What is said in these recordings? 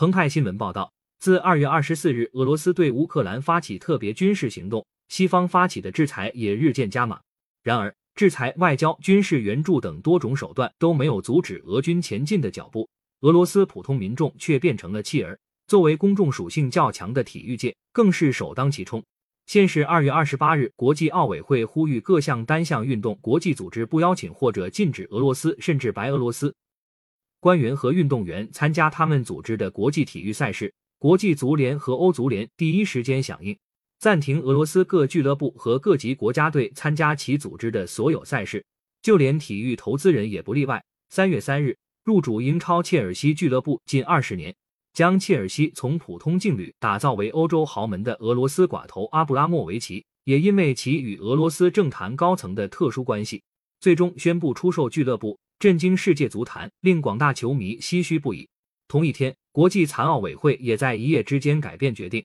澎湃新闻报道，自二月二十四日俄罗斯对乌克兰发起特别军事行动，西方发起的制裁也日渐加码。然而，制裁、外交、军事援助等多种手段都没有阻止俄军前进的脚步，俄罗斯普通民众却变成了弃儿。作为公众属性较强的体育界，更是首当其冲。现是二月二十八日，国际奥委会呼吁各项单项运动国际组织不邀请或者禁止俄罗斯甚至白俄罗斯。官员和运动员参加他们组织的国际体育赛事，国际足联和欧足联第一时间响应，暂停俄罗斯各俱乐部和各级国家队参加其组织的所有赛事，就连体育投资人也不例外。三月三日，入主英超切尔西俱乐部近二十年，将切尔西从普通劲旅打造为欧洲豪门的俄罗斯寡头阿布拉莫维奇，也因为其与俄罗斯政坛高层的特殊关系，最终宣布出售俱乐部。震惊世界足坛，令广大球迷唏嘘不已。同一天，国际残奥委会也在一夜之间改变决定，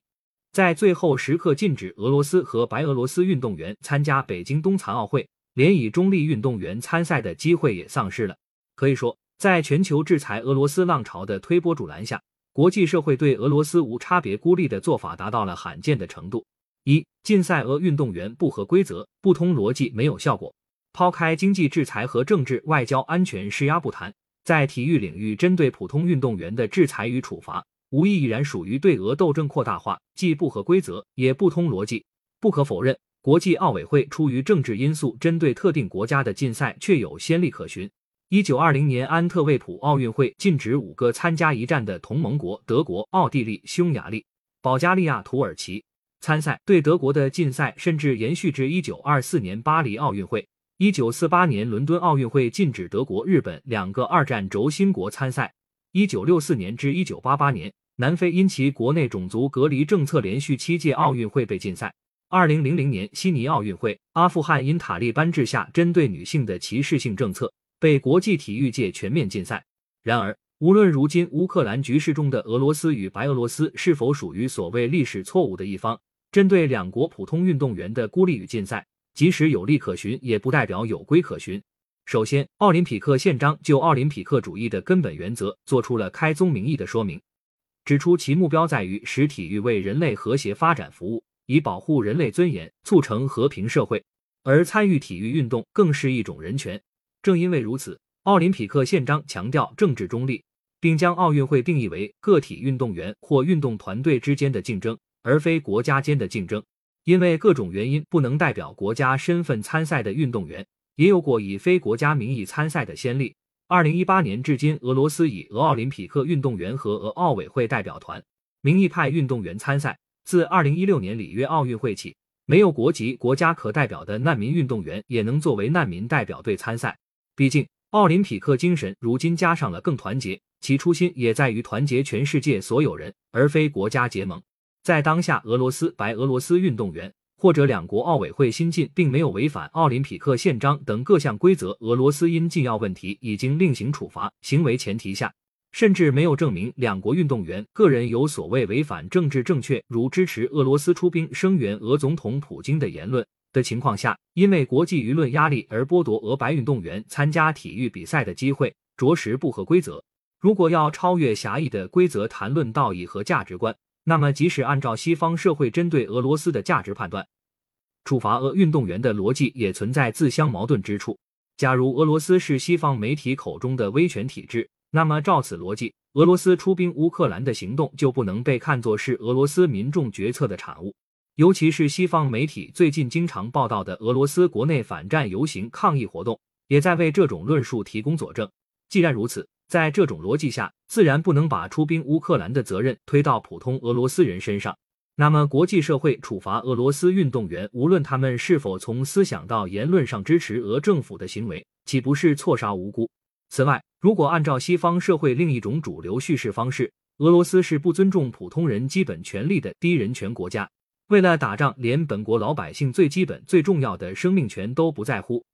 在最后时刻禁止俄罗斯和白俄罗斯运动员参加北京冬残奥会，连以中立运动员参赛的机会也丧失了。可以说，在全球制裁俄罗斯浪潮的推波助澜下，国际社会对俄罗斯无差别孤立的做法达到了罕见的程度。一、禁赛俄运动员不合规则、不通逻辑，没有效果。抛开经济制裁和政治、外交、安全施压不谈，在体育领域针对普通运动员的制裁与处罚，无疑已然属于对俄斗争扩大化，既不合规则，也不通逻辑。不可否认，国际奥委会出于政治因素针对特定国家的禁赛确有先例可循。一九二零年安特卫普奥运会禁止五个参加一战的同盟国德国、奥地利、匈牙利、保加利亚、土耳其参赛，对德国的禁赛甚至延续至一九二四年巴黎奥运会。一九四八年伦敦奥运会禁止德国、日本两个二战轴心国参赛。一九六四年至一九八八年，南非因其国内种族隔离政策，连续七届奥运会被禁赛。二零零零年悉尼奥运会，阿富汗因塔利班治下针对女性的歧视性政策，被国际体育界全面禁赛。然而，无论如今乌克兰局势中的俄罗斯与白俄罗斯是否属于所谓历史错误的一方，针对两国普通运动员的孤立与禁赛。即使有利可循，也不代表有规可循。首先，奥林匹克宪章就奥林匹克主义的根本原则做出了开宗明义的说明，指出其目标在于使体育为人类和谐发展服务，以保护人类尊严，促成和平社会。而参与体育运动更是一种人权。正因为如此，奥林匹克宪章强调政治中立，并将奥运会定义为个体运动员或运动团队之间的竞争，而非国家间的竞争。因为各种原因不能代表国家身份参赛的运动员，也有过以非国家名义参赛的先例。二零一八年至今，俄罗斯以俄奥林匹克运动员和俄奥委会代表团名义派运动员参赛。自二零一六年里约奥运会起，没有国籍国家可代表的难民运动员也能作为难民代表队参赛。毕竟，奥林匹克精神如今加上了更团结，其初心也在于团结全世界所有人，而非国家结盟。在当下，俄罗斯、白俄罗斯运动员或者两国奥委会新进，并没有违反奥林匹克宪章等各项规则。俄罗斯因禁药问题已经另行处罚行为前提下，甚至没有证明两国运动员个人有所谓违反政治正确，如支持俄罗斯出兵声援俄总统普京的言论的情况下，因为国际舆论压力而剥夺俄白运动员参加体育比赛的机会，着实不合规则。如果要超越狭义的规则，谈论道义和价值观。那么，即使按照西方社会针对俄罗斯的价值判断，处罚俄运动员的逻辑也存在自相矛盾之处。假如俄罗斯是西方媒体口中的威权体制，那么照此逻辑，俄罗斯出兵乌克兰的行动就不能被看作是俄罗斯民众决策的产物。尤其是西方媒体最近经常报道的俄罗斯国内反战游行抗议活动，也在为这种论述提供佐证。既然如此，在这种逻辑下，自然不能把出兵乌克兰的责任推到普通俄罗斯人身上。那么，国际社会处罚俄罗斯运动员，无论他们是否从思想到言论上支持俄政府的行为，岂不是错杀无辜？此外，如果按照西方社会另一种主流叙事方式，俄罗斯是不尊重普通人基本权利的低人权国家，为了打仗，连本国老百姓最基本、最重要的生命权都不在乎。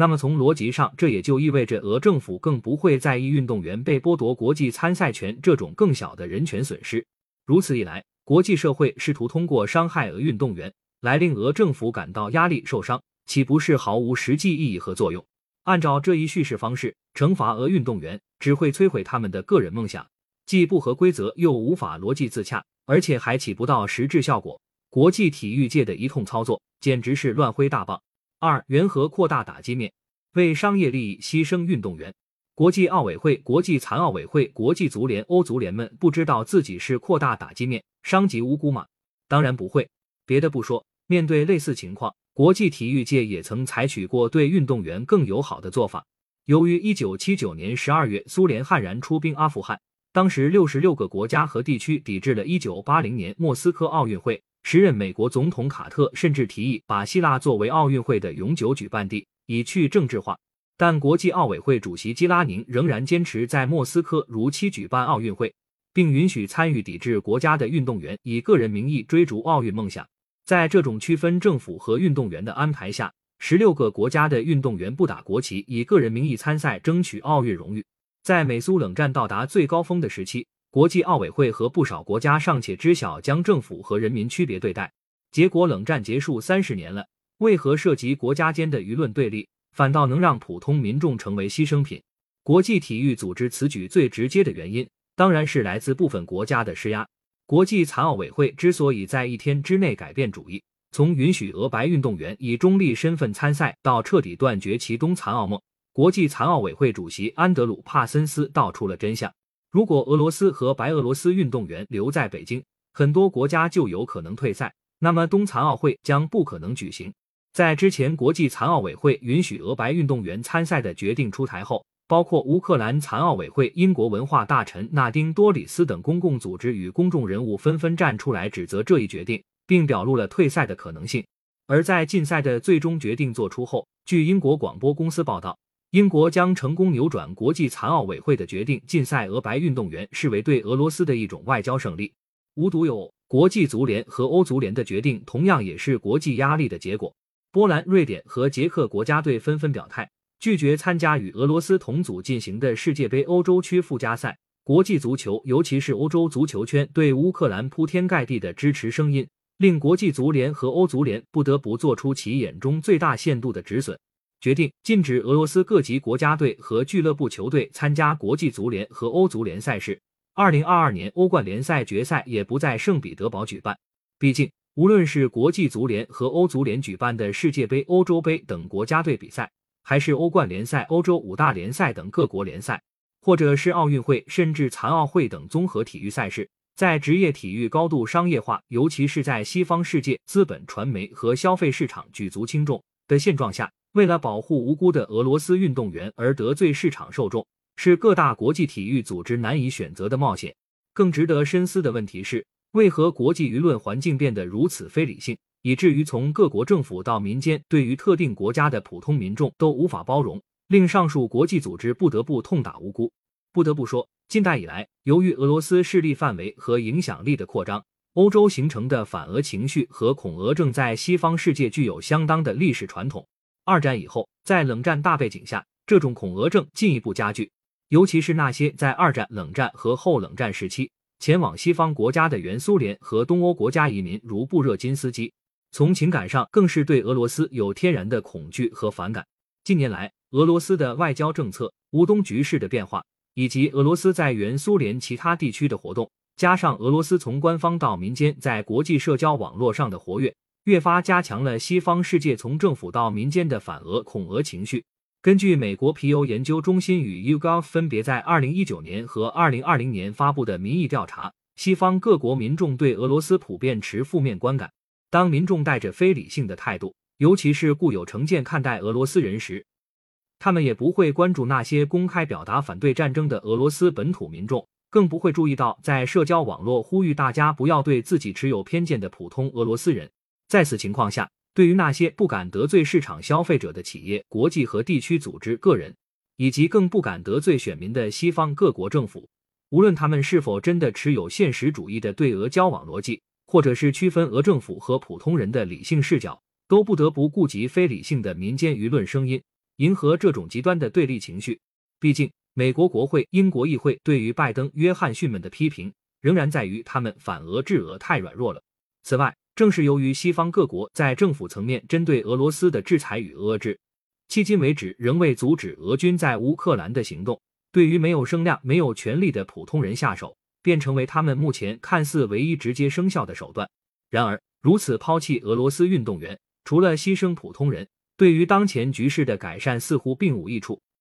那么从逻辑上，这也就意味着俄政府更不会在意运动员被剥夺国际参赛权这种更小的人权损失。如此一来，国际社会试图通过伤害俄运动员来令俄政府感到压力、受伤，岂不是毫无实际意义和作用？按照这一叙事方式，惩罚俄运动员只会摧毁他们的个人梦想。既不合规则，又无法逻辑自洽，而且还起不到实质效果。国际体育界的一通操作，简直是乱挥大棒。二、缘何扩大打击面，为商业利益牺牲运动员？国际奥委会、国际残奥委会、国际足联、欧足联们不知道自己是扩大打击面，伤及无辜吗？当然不会。别的不说，面对类似情况，国际体育界也曾采取过对运动员更友好的做法。由于一九七九年十二月苏联悍然出兵阿富汗，当时六十六个国家和地区抵制了一九八零年莫斯科奥运会。时任美国总统卡特甚至提议把希腊作为奥运会的永久举办地，以去政治化。但国际奥委会主席基拉宁仍然坚持在莫斯科如期举办奥运会，并允许参与抵制国家的运动员以个人名义追逐奥运梦想。在这种区分政府和运动员的安排下，十六个国家的运动员不打国旗，以个人名义参赛，争取奥运荣誉。在美苏冷战到达最高峰的时期，国际奥委会和不少国家尚且知晓将政府和人民区别对待。结果，冷战结束三十年了，为何涉及国家间的舆论对立？反倒能让普通民众成为牺牲品。国际体育组织此举最直接的原因，当然是来自部分国家的施压。国际残奥委会之所以在一天之内改变主意，从允许俄白运动员以中立身份参赛，到彻底断绝其中残奥梦，国际残奥委会主席安德鲁·帕森斯道出了真相：如果俄罗斯和白俄罗斯运动员留在北京，很多国家就有可能退赛，那么冬残奥会将不可能举行。在之前国际残奥委会允许俄白运动员参赛的决定出台后，包括乌克兰残奥委会、英国文化大臣纳丁多里斯等公共组织与公众人物纷纷站出来指责这一决定，并表露了退赛的可能性。而在禁赛的最终决定作出后，据英国广播公司报道，英国将成功扭转国际残奥委会的决定，禁赛俄白运动员，视为对俄罗斯的一种外交胜利。无独有偶，国际足联和欧足联的决定同样也是国际压力的结果。波兰、瑞典和捷克国家队纷纷表态，拒绝参加与俄罗斯同组进行的世界杯欧洲区附加赛。国际足球，尤其是欧洲足球圈对乌克兰铺天盖地的支持声音，令国际足联和欧足联不得不做出其眼中最大限度的止损，决定禁止俄罗斯各级国家队和俱乐部球队参加国际足联和欧足联赛事。二零二二年欧冠联赛决赛也不在圣彼得堡举办，毕竟。无论是国际足联和欧足联举办的世界杯、欧洲杯等国家队比赛，还是欧冠联赛、欧洲五大联赛等各国联赛，或者是奥运会，甚至残奥会等综合体育赛事，在职业体育高度商业化，尤其是在西方世界资本、传媒和消费市场举足轻重的现状下，为了保护无辜的俄罗斯运动员而得罪市场受众，是各大国际体育组织难以选择的冒险。更值得深思的问题是。为何国际舆论环境变得如此非理性，以至于从各国政府到民间，对于特定国家的普通民众都无法包容，令上述国际组织不得不痛打无辜？不得不说，近代以来，由于俄罗斯势力范围和影响力的扩张，欧洲形成的反俄情绪和恐俄症在西方世界具有相当的历史传统。二战以后，在冷战大背景下，这种恐俄症进一步加剧，尤其是那些在二战、冷战和后冷战时期。前往西方国家的原苏联和东欧国家移民如布热津斯基，从情感上更是对俄罗斯有天然的恐惧和反感。近年来，俄罗斯的外交政策、乌东局势的变化，以及俄罗斯在原苏联其他地区的活动，加上俄罗斯从官方到民间在国际社交网络上的活跃，越发加强了西方世界从政府到民间的反俄恐俄情绪。根据美国皮尤研究中心与 YouGov 分别在二零一九年和二零二零年发布的民意调查，西方各国民众对俄罗斯普遍持负面观感。当民众带着非理性的态度，尤其是固有成见看待俄罗斯人时，他们也不会关注那些公开表达反对战争的俄罗斯本土民众，更不会注意到在社交网络呼吁大家不要对自己持有偏见的普通俄罗斯人。在此情况下。对于那些不敢得罪市场消费者的企业、国际和地区组织、个人，以及更不敢得罪选民的西方各国政府，无论他们是否真的持有现实主义的对俄交往逻辑，或者是区分俄政府和普通人的理性视角，都不得不顾及非理性的民间舆论声音，迎合这种极端的对立情绪。毕竟，美国国会、英国议会对于拜登、约翰逊们的批评，仍然在于他们反俄制俄太软弱了。此外，正是由于西方各国在政府层面针对俄罗斯的制裁与遏制，迄今为止仍未阻止俄军在乌克兰的行动。对于没有声量、没有权力的普通人下手，便成为他们目前看似唯一直接生效的手段。然而，如此抛弃俄罗斯运动员，除了牺牲普通人，对于当前局势的改善似乎并无益处。